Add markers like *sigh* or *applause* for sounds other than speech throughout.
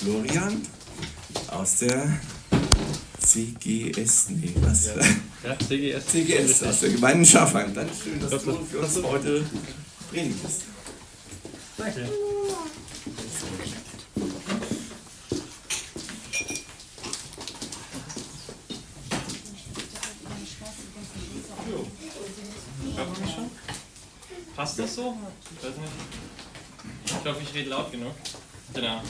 Florian aus der CGS, nee, was? Ja, ja CGS. CGS, aus der Gemeinde Schafheim. Dann schön, dass du für uns heute predigst. Danke. Passt das so? Ich weiß nicht. Ich glaube, ich rede laut genug. Genau.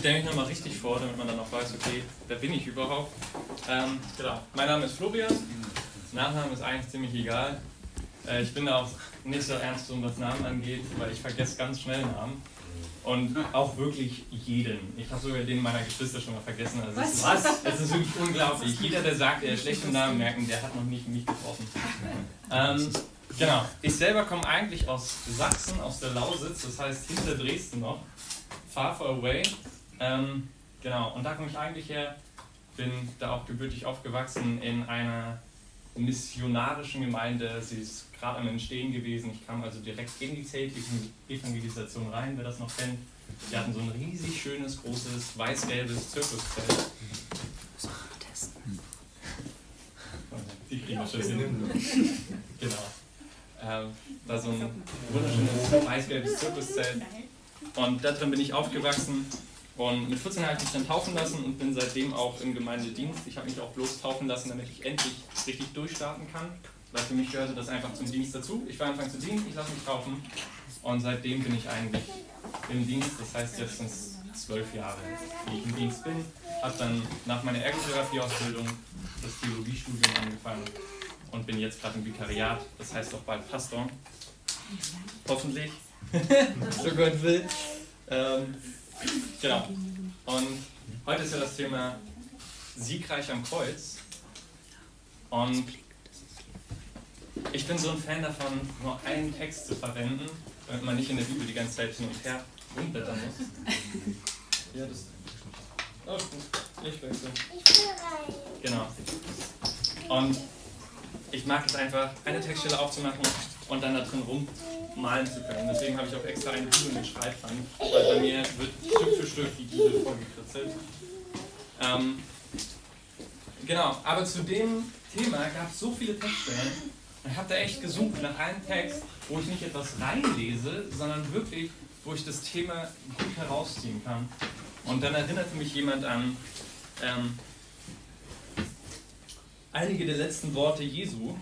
Ich stelle mich nochmal richtig vor, damit man dann auch weiß, okay, wer bin ich überhaupt? Ähm, genau. Mein Name ist Florian. Nachname ist eigentlich ziemlich egal. Äh, ich bin da auch nicht so ernst, was Namen angeht, weil ich vergesse ganz schnell Namen. Und auch wirklich jeden. Ich habe sogar den meiner Geschwister schon mal vergessen. Also es, ist, es ist wirklich unglaublich. Jeder, der sagt, er schlechte Namen merken, der hat noch nicht mich getroffen. Ähm, genau. Ich selber komme eigentlich aus Sachsen, aus der Lausitz, das heißt hinter Dresden noch. Far, far away. Ähm, genau. Und da komme ich eigentlich her. Bin da auch gebürtig aufgewachsen in einer missionarischen Gemeinde. Sie ist gerade am Entstehen gewesen. Ich kam also direkt in die Zeltevangelisation rein, wer das noch kennt. Wir hatten so ein riesig schönes, großes, weiß-gelbes Zirkuszelt. Die kriegen wir schon hin. Genau. Ähm, da so ein wunderschönes weiß-gelbes Zirkuszelt. Und da drin bin ich aufgewachsen. Und mit 14 habe ich mich dann taufen lassen und bin seitdem auch im Gemeindedienst. Ich habe mich auch bloß taufen lassen, damit ich endlich richtig durchstarten kann. Weil für mich gehörte das einfach zum Dienst dazu. Ich war Anfang zu dienen, ich lasse mich taufen. Und seitdem bin ich eigentlich im Dienst. Das heißt, jetzt sind es zwölf Jahre, die ich im Dienst bin. Habe dann nach meiner Ergotherapie-Ausbildung das Theologiestudium angefangen und bin jetzt gerade im Vikariat. Das heißt auch bald Pastor. Hoffentlich. *laughs* so Gott will. Ähm, genau. Und heute ist ja das Thema Siegreich am Kreuz. Und ich bin so ein Fan davon, nur einen Text zu verwenden, damit man nicht in der Bibel die ganze Zeit hin und her rumblättern muss. Ja, das. Oh, ich wechsle. Genau. Und ich mag es einfach, eine Textstelle aufzumachen und dann da drin rummalen zu können. Deswegen habe ich auch extra eine Bibel mit Schreibband, weil bei mir wird Stück für Stück die Bibel vorgekritzelt. Ähm, genau, aber zu dem Thema gab es so viele Textstellen, ich habe da echt gesucht nach einem Text, wo ich nicht etwas reinlese, sondern wirklich, wo ich das Thema gut herausziehen kann. Und dann erinnerte mich jemand an ähm, einige der letzten Worte Jesu.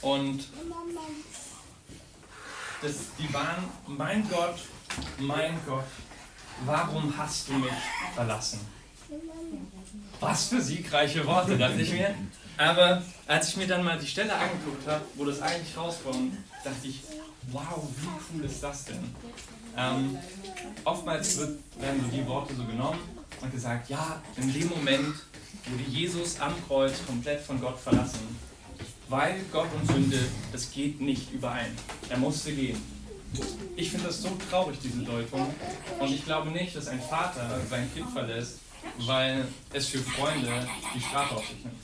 Und das, die waren, mein Gott, mein Gott, warum hast du mich verlassen? Was für siegreiche Worte, dachte ich mir. Aber als ich mir dann mal die Stelle angeguckt habe, wo das eigentlich rauskommt, dachte ich, wow, wie cool ist das denn? Ähm, oftmals wird, werden so die Worte so genommen und gesagt, ja, in dem Moment wurde Jesus am Kreuz komplett von Gott verlassen, weil Gott und Sünde, das geht nicht überein. Er musste gehen. Ich finde das so traurig, diese Deutung. Und ich glaube nicht, dass ein Vater sein Kind verlässt, weil es für Freunde die Strafe auf sich nimmt.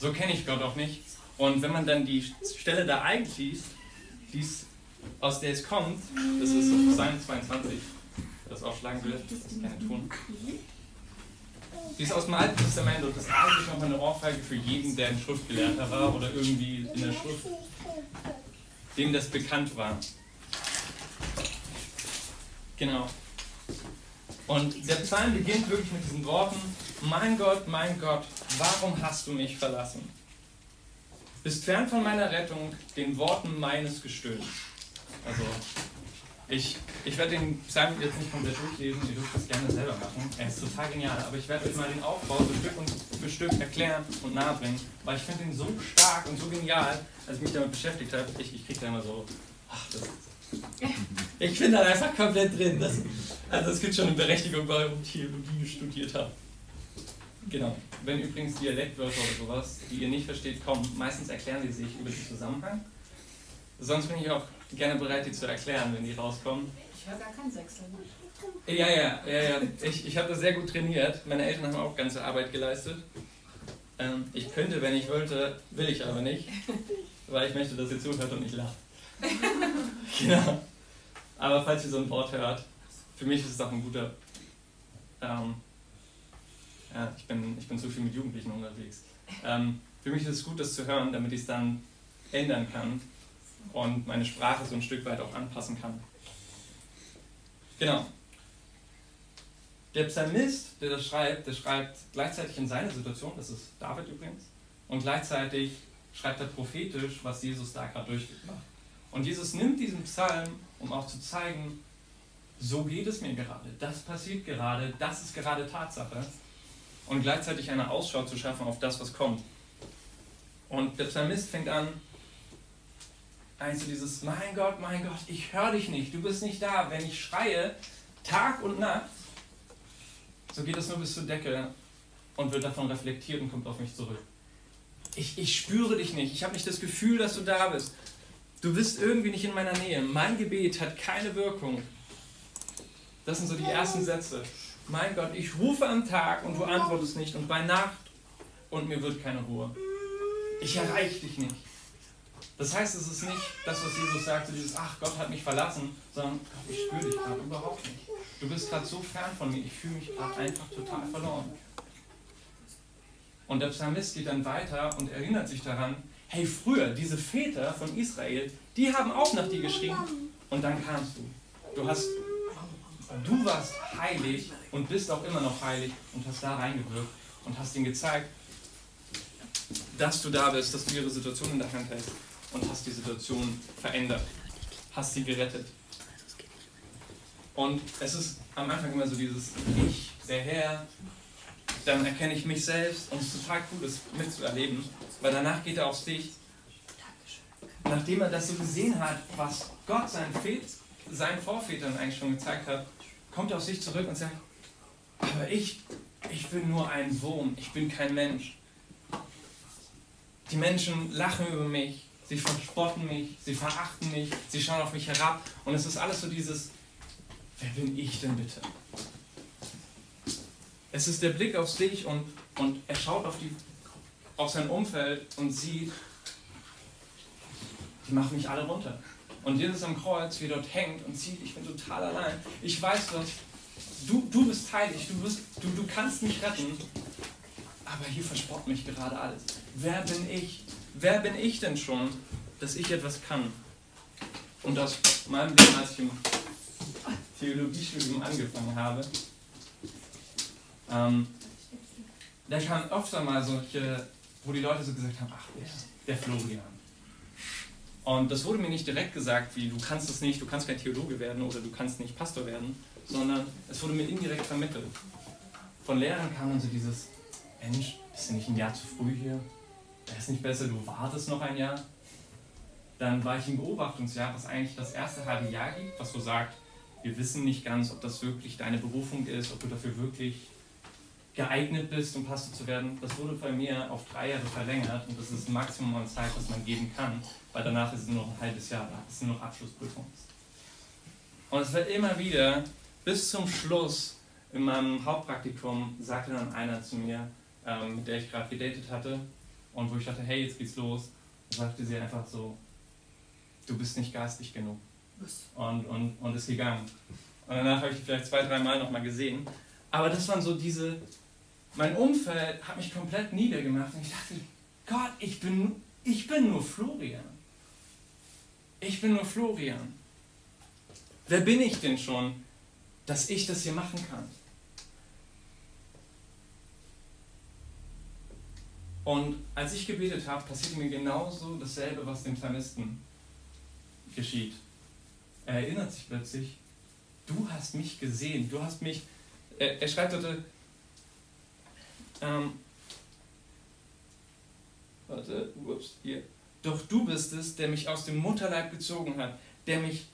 So kenne ich Gott auch nicht. Und wenn man dann die Stelle da eigentlich liest, dies, aus der es kommt, das ist Psalm 22, das aufschlagen will, das kann ich tun. Die ist aus dem Alten Testament und das ist eigentlich nochmal eine Ohrfeige für jeden, der ein Schriftgelehrter war oder irgendwie in der Schrift, dem das bekannt war. Genau. Und der Psalm beginnt wirklich mit diesen Worten, mein Gott, mein Gott, warum hast du mich verlassen? Bist fern von meiner Rettung, den Worten meines Gestöhns. Also, ich, ich werde den Psalm jetzt nicht komplett durchlesen, ihr dürft das gerne selber machen. Er ist total genial, aber ich werde euch mal den Aufbau so Stück und für Stück erklären und nahebringen, weil ich finde ihn so stark und so genial, als ich mich damit beschäftigt habe. Ich, ich kriege da immer so, ach, das, *laughs* ich bin da einfach komplett drin. Das, also es gibt schon eine Berechtigung, warum ich Theologie studiert habe. Genau. Wenn übrigens Dialektwörter oder sowas, die ihr nicht versteht, kommen, meistens erklären die sich über den Zusammenhang. Sonst bin ich auch gerne bereit, die zu erklären, wenn die rauskommen. Ich höre gar kein Sechstel. Ja, ja, ja, ja. Ich, ich habe das sehr gut trainiert. Meine Eltern haben auch ganze Arbeit geleistet. Ähm, ich könnte, wenn ich wollte, will ich aber nicht, weil ich möchte, dass ihr zuhört und nicht lacht. *laughs* genau. Aber falls ihr so ein Wort hört, für mich ist es auch ein guter, ähm, ja, ich bin, ich bin zu viel mit Jugendlichen unterwegs. Ähm, für mich ist es gut, das zu hören, damit ich es dann ändern kann und meine Sprache so ein Stück weit auch anpassen kann. Genau. Der Psalmist, der das schreibt, der schreibt gleichzeitig in seine Situation, das ist David übrigens, und gleichzeitig schreibt er prophetisch, was Jesus da gerade durchgemacht. Und Jesus nimmt diesen Psalm, um auch zu zeigen, so geht es mir gerade, das passiert gerade, das ist gerade Tatsache. Und gleichzeitig eine Ausschau zu schaffen auf das, was kommt. Und der Psalmist fängt an, eigentlich so dieses, mein Gott, mein Gott, ich höre dich nicht, du bist nicht da. Wenn ich schreie, Tag und Nacht, so geht es nur bis zur Decke und wird davon reflektiert und kommt auf mich zurück. Ich, ich spüre dich nicht, ich habe nicht das Gefühl, dass du da bist. Du bist irgendwie nicht in meiner Nähe. Mein Gebet hat keine Wirkung. Das sind so die ersten Sätze. Mein Gott, ich rufe am Tag und du antwortest nicht und bei Nacht und mir wird keine Ruhe. Ich erreiche dich nicht. Das heißt, es ist nicht das, was Jesus sagt, so dieses, ach, Gott hat mich verlassen, sondern Gott, ich spüre dich gerade überhaupt nicht. Du bist gerade so fern von mir, ich fühle mich gerade einfach total verloren. Und der Psalmist geht dann weiter und erinnert sich daran, hey, früher, diese Väter von Israel, die haben auch nach dir geschrien und dann kamst du. Du hast, du warst heilig und bist auch immer noch heilig und hast da reingewirkt und hast ihnen gezeigt, dass du da bist, dass du ihre Situation in der Hand hältst und hast die Situation verändert, hast sie gerettet. Und es ist am Anfang immer so dieses Ich, der Herr, dann erkenne ich mich selbst und es ist total cool, das mitzuerleben, weil danach geht er auf dich. Nachdem er das so gesehen hat, was Gott seinen, Väter, seinen Vorvätern eigentlich schon gezeigt hat, kommt er auf sich zurück und sagt, aber ich, ich bin nur ein Wurm, ich bin kein Mensch. Die Menschen lachen über mich, sie verspotten mich, sie verachten mich, sie schauen auf mich herab und es ist alles so dieses, wer bin ich denn bitte? Es ist der Blick auf sich und, und er schaut auf, die, auf sein Umfeld und sieht, die machen mich alle runter. Und Jesus am Kreuz, wie er dort hängt und sieht, ich bin total allein. Ich weiß doch, du, du bist heilig, du, bist, du, du kannst mich retten, aber hier verspottet mich gerade alles. Wer bin ich? Wer bin ich denn schon, dass ich etwas kann? Und aus meinem Leben, als ich im Theologiestudium angefangen habe, ähm, da kamen öfter mal solche, wo die Leute so gesagt haben, ach, der, der Florian. Und das wurde mir nicht direkt gesagt, wie du kannst es nicht, du kannst kein Theologe werden oder du kannst nicht Pastor werden, sondern es wurde mir indirekt vermittelt. Von Lehrern kam dann so dieses, Mensch, bist du nicht ein Jahr zu früh hier? Wäre es nicht besser, du wartest noch ein Jahr? Dann war ich im Beobachtungsjahr, was eigentlich das erste halbe Jahr gibt, was so sagt, wir wissen nicht ganz, ob das wirklich deine Berufung ist, ob du dafür wirklich geeignet bist, um Pastor zu werden. Das wurde bei mir auf drei Jahre verlängert und das ist das Maximum an Zeit, was man geben kann, weil danach ist es nur noch ein halbes Jahr, da ist nur noch Abschlussprüfung. Und es wird immer wieder, bis zum Schluss in meinem Hauptpraktikum, sagte dann einer zu mir, ähm, mit der ich gerade gedatet hatte und wo ich dachte, hey, jetzt geht's los, sagte sie einfach so, du bist nicht geistig genug. Und, und, und ist gegangen. Und danach habe ich vielleicht zwei, drei Mal nochmal gesehen. Aber das waren so diese, mein Umfeld hat mich komplett niedergemacht und ich dachte, Gott, ich bin, ich bin nur Florian. Ich bin nur Florian. Wer bin ich denn schon, dass ich das hier machen kann? Und als ich gebetet habe, passierte mir genauso dasselbe, was dem Psalmisten geschieht. Er erinnert sich plötzlich, du hast mich gesehen, du hast mich, er, er schreibt heute, ähm, warte, ups, hier, doch du bist es, der mich aus dem Mutterleib gezogen hat, der mich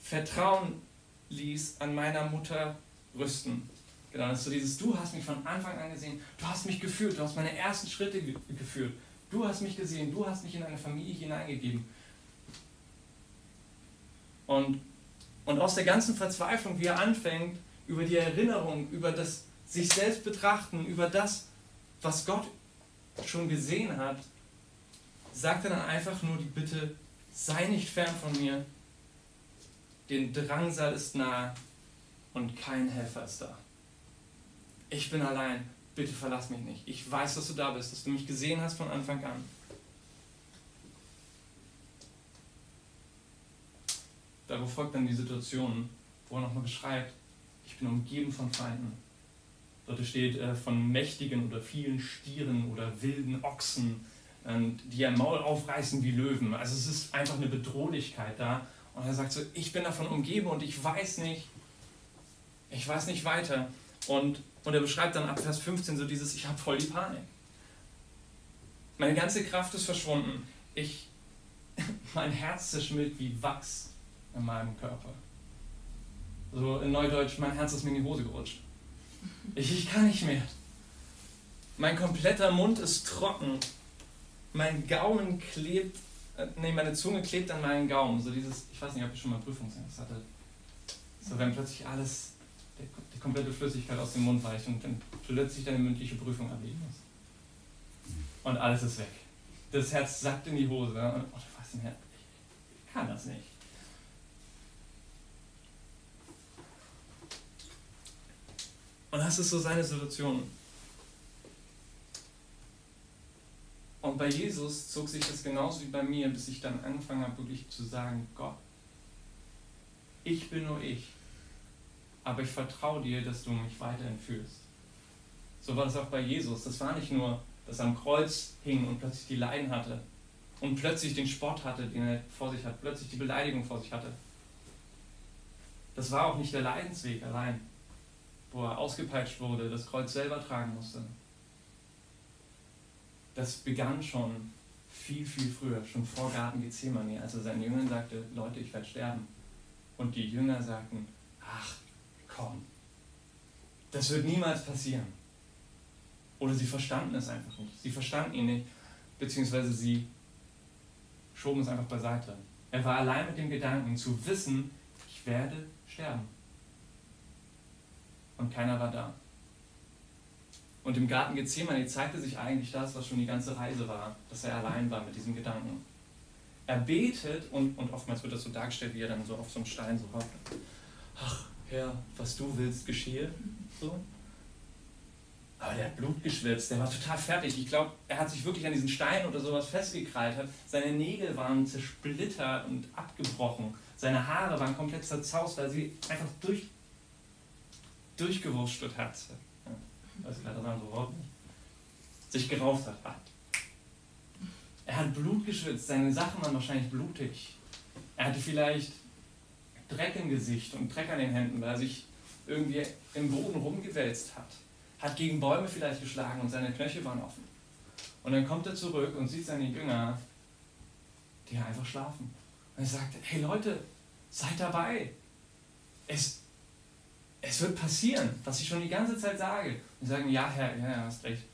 vertrauen ließ an meiner Mutter rüsten. Genau, das ist so dieses, du hast mich von Anfang an gesehen, du hast mich geführt, du hast meine ersten Schritte ge geführt, du hast mich gesehen, du hast mich in eine Familie hineingegeben. Und, und aus der ganzen Verzweiflung, wie er anfängt, über die Erinnerung, über das sich selbst betrachten, über das, was Gott schon gesehen hat, sagt er dann einfach nur die Bitte, sei nicht fern von mir, den Drangsal ist nahe, und kein Helfer ist da. Ich bin allein, bitte verlass mich nicht. Ich weiß, dass du da bist, dass du mich gesehen hast von Anfang an. Darauf folgt dann die Situation, wo er nochmal beschreibt, ich bin umgeben von Feinden. Dort steht äh, von mächtigen oder vielen Stieren oder wilden Ochsen, äh, die ihr Maul aufreißen wie Löwen. Also es ist einfach eine Bedrohlichkeit da. Und er sagt so, ich bin davon umgeben und ich weiß nicht, ich weiß nicht weiter. Und, und er beschreibt dann ab Vers 15 so dieses, ich habe voll die Panik. Meine ganze Kraft ist verschwunden. Ich, *laughs* mein Herz zerschmilzt wie Wachs in meinem Körper. So in Neudeutsch, mein Herz ist mir in die Hose gerutscht. Ich, ich kann nicht mehr. Mein kompletter Mund ist trocken. Mein Gaumen klebt, äh, nee, meine Zunge klebt an meinen Gaumen. So dieses, ich weiß nicht, ob ihr schon mal Prüfungsangst hattet. So wenn plötzlich alles, die, die komplette Flüssigkeit aus dem Mund weicht und dann plötzlich deine mündliche Prüfung ablegen muss. Und alles ist weg. Das Herz sackt in die Hose. Und, oh, du weißt nicht, ich kann das nicht. Und das ist so seine Situation. Und bei Jesus zog sich das genauso wie bei mir, bis ich dann angefangen habe, wirklich zu sagen, Gott, ich bin nur ich, aber ich vertraue dir, dass du mich weiterhin führst. So war das auch bei Jesus. Das war nicht nur, dass er am Kreuz hing und plötzlich die Leiden hatte und plötzlich den Spott hatte, den er vor sich hat, plötzlich die Beleidigung vor sich hatte. Das war auch nicht der Leidensweg allein wo er ausgepeitscht wurde, das Kreuz selber tragen musste. Das begann schon viel, viel früher, schon vor Garten Gethsemane, als er seinen Jüngern sagte, Leute, ich werde sterben. Und die Jünger sagten, ach, komm, das wird niemals passieren. Oder sie verstanden es einfach nicht. Sie verstanden ihn nicht, beziehungsweise sie schoben es einfach beiseite. Er war allein mit dem Gedanken zu wissen, ich werde sterben und keiner war da. Und im Garten Gethsemane zeigte sich eigentlich das, was schon die ganze Reise war, dass er allein war mit diesem Gedanken. Er betet und, und oftmals wird das so dargestellt, wie er dann so auf so einem Stein so hockt. Ach, Herr, was du willst, geschehe. So. Aber der hat Blut geschwitzt, der war total fertig. Ich glaube, er hat sich wirklich an diesen Stein oder sowas festgekrallt. Seine Nägel waren zersplittert und abgebrochen. Seine Haare waren komplett zerzaust, weil sie einfach durch durchgewurschtelt hat. Ja, weiß gerade das andere Wort nicht. Sich gerauft hat. Ah. Er hat Blut geschwitzt, seine Sachen waren wahrscheinlich blutig. Er hatte vielleicht Dreck im Gesicht und Dreck an den Händen, weil er sich irgendwie im Boden rumgewälzt hat. Hat gegen Bäume vielleicht geschlagen und seine Knöchel waren offen. Und dann kommt er zurück und sieht seine Jünger, die einfach schlafen. Und er sagt, hey Leute, seid dabei. Es, es wird passieren, was ich schon die ganze Zeit sage. Und sie sagen, ja, Herr, ja, ja, hast recht.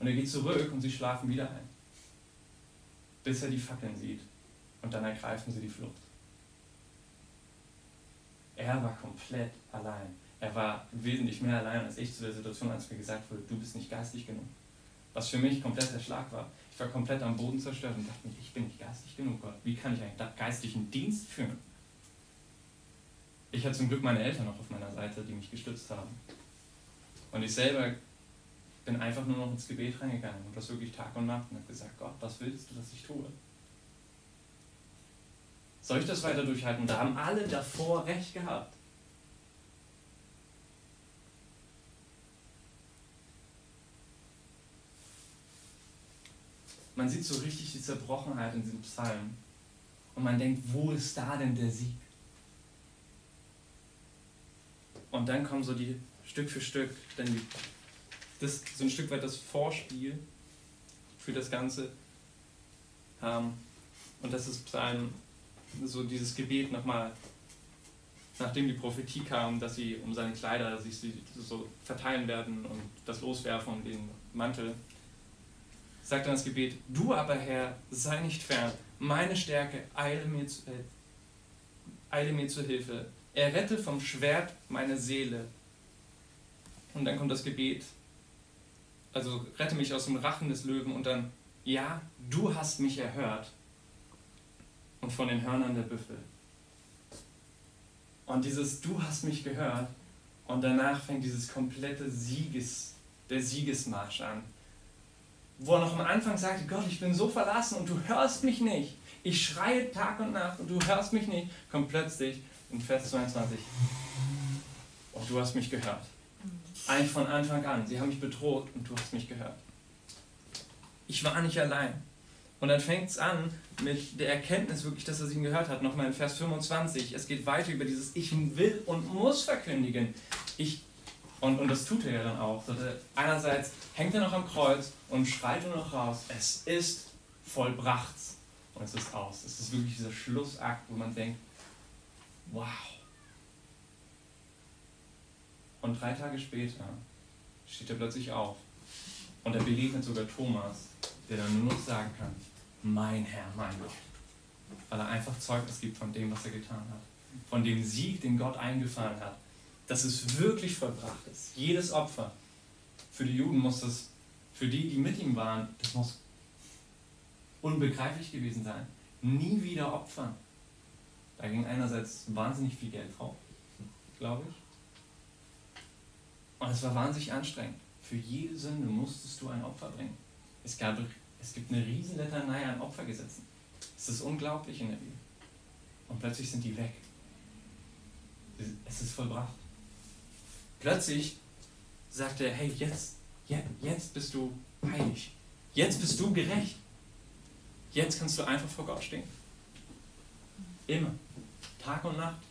Und er geht zurück und sie schlafen wieder ein. Bis er die Fackeln sieht. Und dann ergreifen sie die Flucht. Er war komplett allein. Er war wesentlich mehr allein als ich zu der Situation, als mir gesagt wurde, du bist nicht geistig genug. Was für mich komplett der Schlag war. Ich war komplett am Boden zerstört und dachte mir, ich bin nicht geistig genug, Gott. Wie kann ich eigentlich geistlichen Dienst führen? ich hatte zum Glück meine Eltern noch auf meiner Seite, die mich gestützt haben. Und ich selber bin einfach nur noch ins Gebet reingegangen und das wirklich Tag und Nacht und habe gesagt, Gott, was willst du, dass ich tue? Soll ich das weiter durchhalten? Da haben alle davor recht gehabt. Man sieht so richtig die Zerbrochenheit in diesem Psalm. Und man denkt, wo ist da denn der Sieg? Und dann kommen so die Stück für Stück, die, das, so ein Stück weit das Vorspiel für das Ganze. Ähm, und das ist Psalm, so dieses Gebet nochmal, nachdem die Prophetie kam, dass sie um seine Kleider sich so verteilen werden und das loswerfen um den Mantel, sagt dann das Gebet, du aber Herr, sei nicht fern, meine Stärke, eile mir, zu, äh, eile mir zur Hilfe, errette vom Schwert meine Seele. Und dann kommt das Gebet. Also rette mich aus dem Rachen des Löwen und dann, ja, du hast mich erhört. Und von den Hörnern der Büffel. Und dieses Du hast mich gehört, Und danach fängt dieses komplette Sieges, der Siegesmarsch an. Wo er noch am Anfang sagte, Gott, ich bin so verlassen und du hörst mich nicht. Ich schreie Tag und Nacht und du hörst mich nicht. Kommt plötzlich in Vers 22. Und du hast mich gehört. Eigentlich von Anfang an. Sie haben mich bedroht und du hast mich gehört. Ich war nicht allein. Und dann fängt es an mit der Erkenntnis wirklich, dass er sie gehört hat. Nochmal in Vers 25. Es geht weiter über dieses Ich will und muss verkündigen. Ich, und, und das tut er ja dann auch. Einerseits hängt er noch am Kreuz und schreit nur noch raus. Es ist vollbracht. Und es ist aus. Es ist wirklich dieser Schlussakt, wo man denkt, wow. Und drei Tage später steht er plötzlich auf. Und er begegnet sogar Thomas, der dann nur noch sagen kann, mein Herr, mein Gott. Weil er einfach Zeugnis gibt von dem, was er getan hat. Von dem Sieg, den Gott eingefahren hat. Dass es wirklich vollbracht ist. Jedes Opfer. Für die Juden muss das, für die, die mit ihm waren, das muss unbegreiflich gewesen sein. Nie wieder opfern. Da ging einerseits wahnsinnig viel Geld drauf, glaube ich. Und es war wahnsinnig anstrengend. Für jede Sünde musstest du ein Opfer bringen. Es, gab, es gibt eine riesen Litanei an Opfergesetzen. Es ist unglaublich in der Bibel. Und plötzlich sind die weg. Es ist vollbracht. Plötzlich sagt er, hey, jetzt, jetzt bist du heilig. Jetzt bist du gerecht. Jetzt kannst du einfach vor Gott stehen. Immer. Tag und Nacht.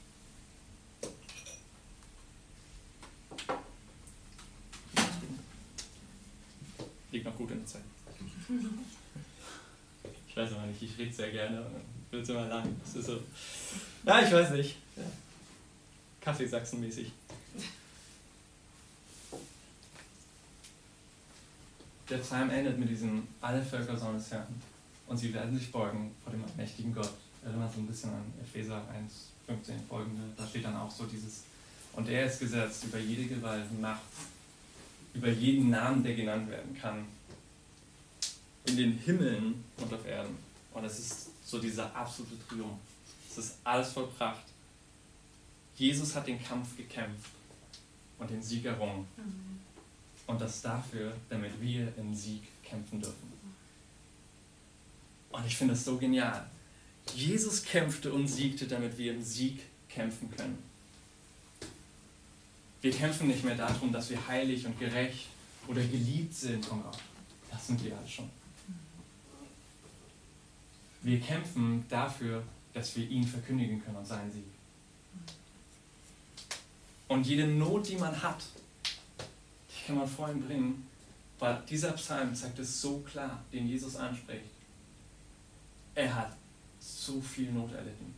Liegt noch gut in der Zeit. Ich weiß aber nicht, ich rede sehr gerne und will es immer lang. Das ist so. Ja, ich weiß nicht. Kaffeesachsen-mäßig. Der Psalm endet mit diesem Alle Völker sollen es hören und sie werden sich beugen vor dem allmächtigen Gott. Erinnert so ein bisschen an Epheser 1, 15 folgende. Da steht dann auch so dieses, und er ist gesetzt über jede Gewalt, Macht, über jeden Namen, der genannt werden kann, in den Himmeln und auf Erden. Und es ist so dieser absolute Triumph. Es ist alles vollbracht. Jesus hat den Kampf gekämpft und den Sieg errungen. Und das dafür, damit wir im Sieg kämpfen dürfen. Und ich finde das so genial. Jesus kämpfte und siegte, damit wir im Sieg kämpfen können. Wir kämpfen nicht mehr darum, dass wir heilig und gerecht oder geliebt sind von Gott. Das sind wir alle schon. Wir kämpfen dafür, dass wir ihn verkündigen können und seinen Sieg. Und jede Not, die man hat, die kann man vor ihm bringen, weil dieser Psalm zeigt es so klar, den Jesus anspricht. Er hat so viel Not erlitten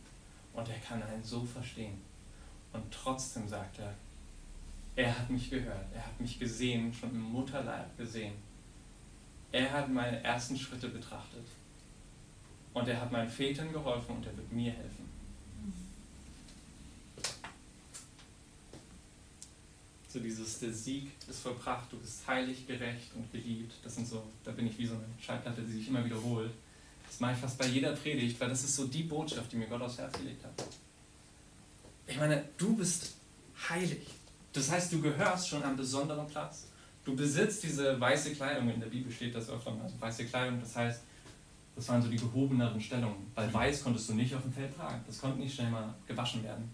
und er kann einen so verstehen. Und trotzdem sagt er, er hat mich gehört, er hat mich gesehen, schon im Mutterleib gesehen. Er hat meine ersten Schritte betrachtet. Und er hat meinen Vätern geholfen und er wird mir helfen. So dieses, der Sieg ist vollbracht, du bist heilig, gerecht und geliebt. Das sind so, da bin ich wie so eine Schallplatte, die sich immer wiederholt. Das mache ich fast bei jeder Predigt, weil das ist so die Botschaft, die mir Gott aufs Herz gelegt hat. Ich meine, du bist heilig. Das heißt, du gehörst schon an besonderen Platz. Du besitzt diese weiße Kleidung, in der Bibel steht das öfter mal, also weiße Kleidung, das heißt, das waren so die gehobeneren Stellungen, weil weiß konntest du nicht auf dem Feld tragen. Das konnte nicht schnell mal gewaschen werden.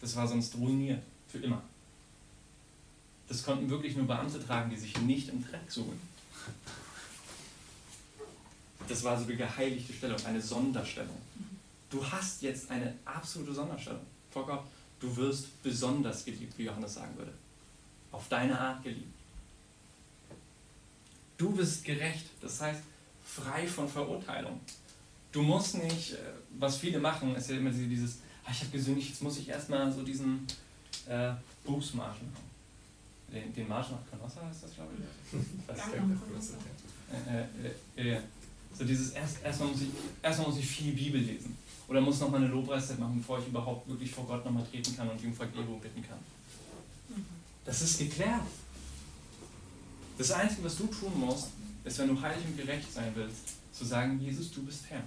Das war sonst ruiniert, für immer. Das konnten wirklich nur Beamte tragen, die sich nicht im Dreck suchen. Das war so die geheiligte Stellung, eine Sonderstellung. Du hast jetzt eine absolute Sonderstellung vor Gott. Du wirst besonders geliebt, wie Johannes sagen würde. Auf deine Art geliebt. Du bist gerecht, das heißt frei von Verurteilung. Du musst nicht, äh, was viele machen, ist ja immer dieses, ah, ich habe gesündigt, jetzt muss ich erstmal so diesen äh, Bußmarschen haben. Den, den Marsch nach Canossa heißt das, glaube ich. Das ist äh, äh, äh, so dieses, erst, erstmal, muss ich, erstmal muss ich viel Bibel lesen. Oder muss nochmal eine Lobpreiszeit machen, bevor ich überhaupt wirklich vor Gott nochmal treten kann und ihm Vergebung bitten kann. Das ist geklärt. Das Einzige, was du tun musst, ist, wenn du heilig und gerecht sein willst, zu sagen, Jesus, du bist Herr.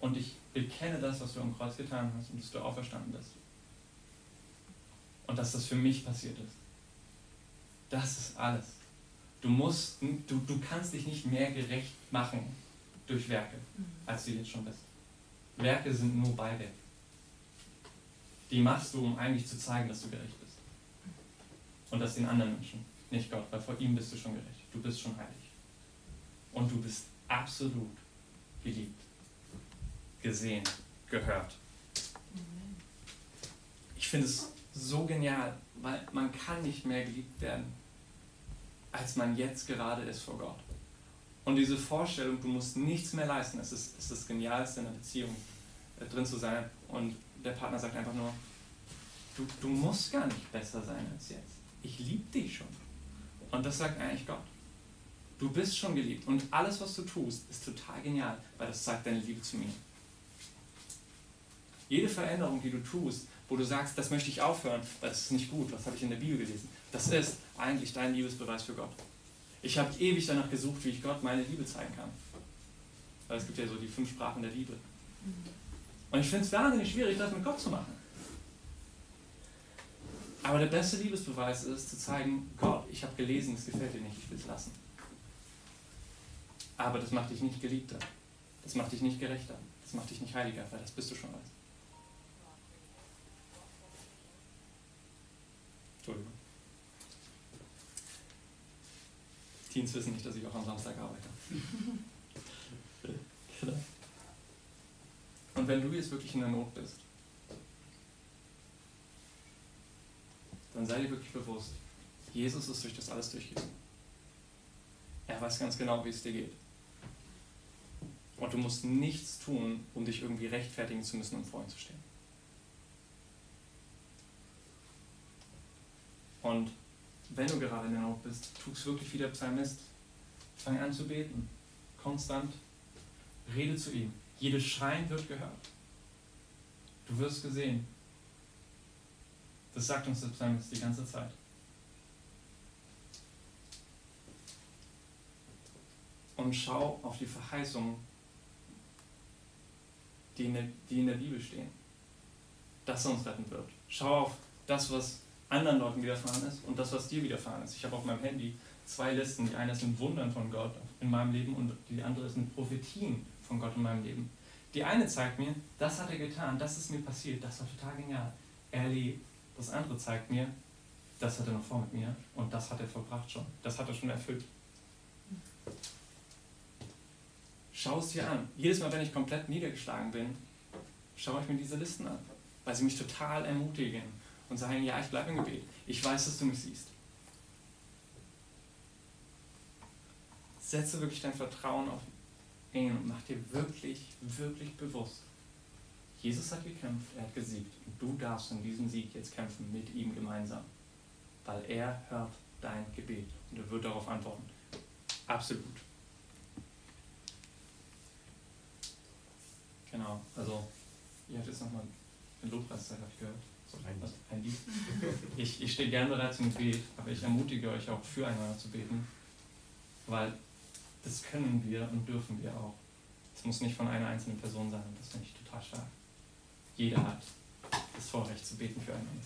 Und ich bekenne das, was du am Kreuz getan hast und dass du auferstanden bist. und dass das für mich passiert ist. Das ist alles. Du musst, du, du kannst dich nicht mehr gerecht machen durch Werke, als du jetzt schon bist. Werke sind nur Beiwerk. Die machst du, um eigentlich zu zeigen, dass du gerecht bist. Und das den anderen Menschen, nicht Gott, weil vor ihm bist du schon gerecht. Du bist schon heilig. Und du bist absolut geliebt, gesehen, gehört. Ich finde es so genial, weil man kann nicht mehr geliebt werden, als man jetzt gerade ist vor Gott. Und diese Vorstellung, du musst nichts mehr leisten, es ist, ist das Genialste in einer Beziehung, äh, drin zu sein. Und der Partner sagt einfach nur, du, du musst gar nicht besser sein als jetzt. Ich liebe dich schon. Und das sagt eigentlich Gott. Du bist schon geliebt und alles, was du tust, ist total genial, weil das zeigt deine Liebe zu mir. Jede Veränderung, die du tust, wo du sagst, das möchte ich aufhören, weil das ist nicht gut, was habe ich in der Bibel gelesen, das ist eigentlich dein Liebesbeweis für Gott. Ich habe ewig danach gesucht, wie ich Gott meine Liebe zeigen kann. Weil es gibt ja so die fünf Sprachen der Liebe. Und ich finde es wahnsinnig schwierig, das mit Gott zu machen. Aber der beste Liebesbeweis ist zu zeigen, Gott, ich habe gelesen, es gefällt dir nicht, ich will es lassen. Aber das macht dich nicht geliebter. Das macht dich nicht gerechter. Das macht dich nicht heiliger, weil das bist du schon alles. Entschuldigung. Teens wissen nicht, dass ich auch am Samstag arbeite. genau. *laughs* Und wenn du jetzt wirklich in der Not bist, dann sei dir wirklich bewusst, Jesus ist durch das alles durchgegangen. Er weiß ganz genau, wie es dir geht. Und du musst nichts tun, um dich irgendwie rechtfertigen zu müssen, um vor ihm zu stehen. Und wenn du gerade in der Not bist, tu es wirklich wie der Psalmist. Fang an zu beten. Konstant. Rede zu ihm. Jedes Schreien wird gehört. Du wirst gesehen. Das sagt uns der Psalmist die ganze Zeit. Und schau auf die Verheißungen, die in, der, die in der Bibel stehen. Dass er uns retten wird. Schau auf das, was anderen Leuten widerfahren ist und das, was dir widerfahren ist. Ich habe auf meinem Handy zwei Listen. Die eine ein Wundern von Gott in meinem Leben und die andere ein Prophetien von Gott in meinem Leben. Die eine zeigt mir, das hat er getan, das ist mir passiert, das war total genial. Lebt. Das andere zeigt mir, das hat er noch vor mit mir und das hat er vollbracht schon. Das hat er schon erfüllt. Schau es dir an. Jedes Mal, wenn ich komplett niedergeschlagen bin, schaue ich mir diese Listen an, weil sie mich total ermutigen und sagen, ja, ich bleibe im Gebet. Ich weiß, dass du mich siehst. Setze wirklich dein Vertrauen auf ihn und mach dir wirklich, wirklich bewusst, Jesus hat gekämpft, er hat gesiegt. Und du darfst in diesem Sieg jetzt kämpfen mit ihm gemeinsam. Weil er hört dein Gebet und er wird darauf antworten. Absolut. Genau, also ihr habt jetzt nochmal eine Lobpreiszeit, habe ich gehört. So, was, ein Lied. *laughs* Ich, ich stehe gerne bereit zum Gebet, aber ich ermutige euch auch füreinander zu beten, weil das können wir und dürfen wir auch. Es muss nicht von einer einzelnen Person sein, das finde ich total stark. Jeder hat das Vorrecht zu beten füreinander.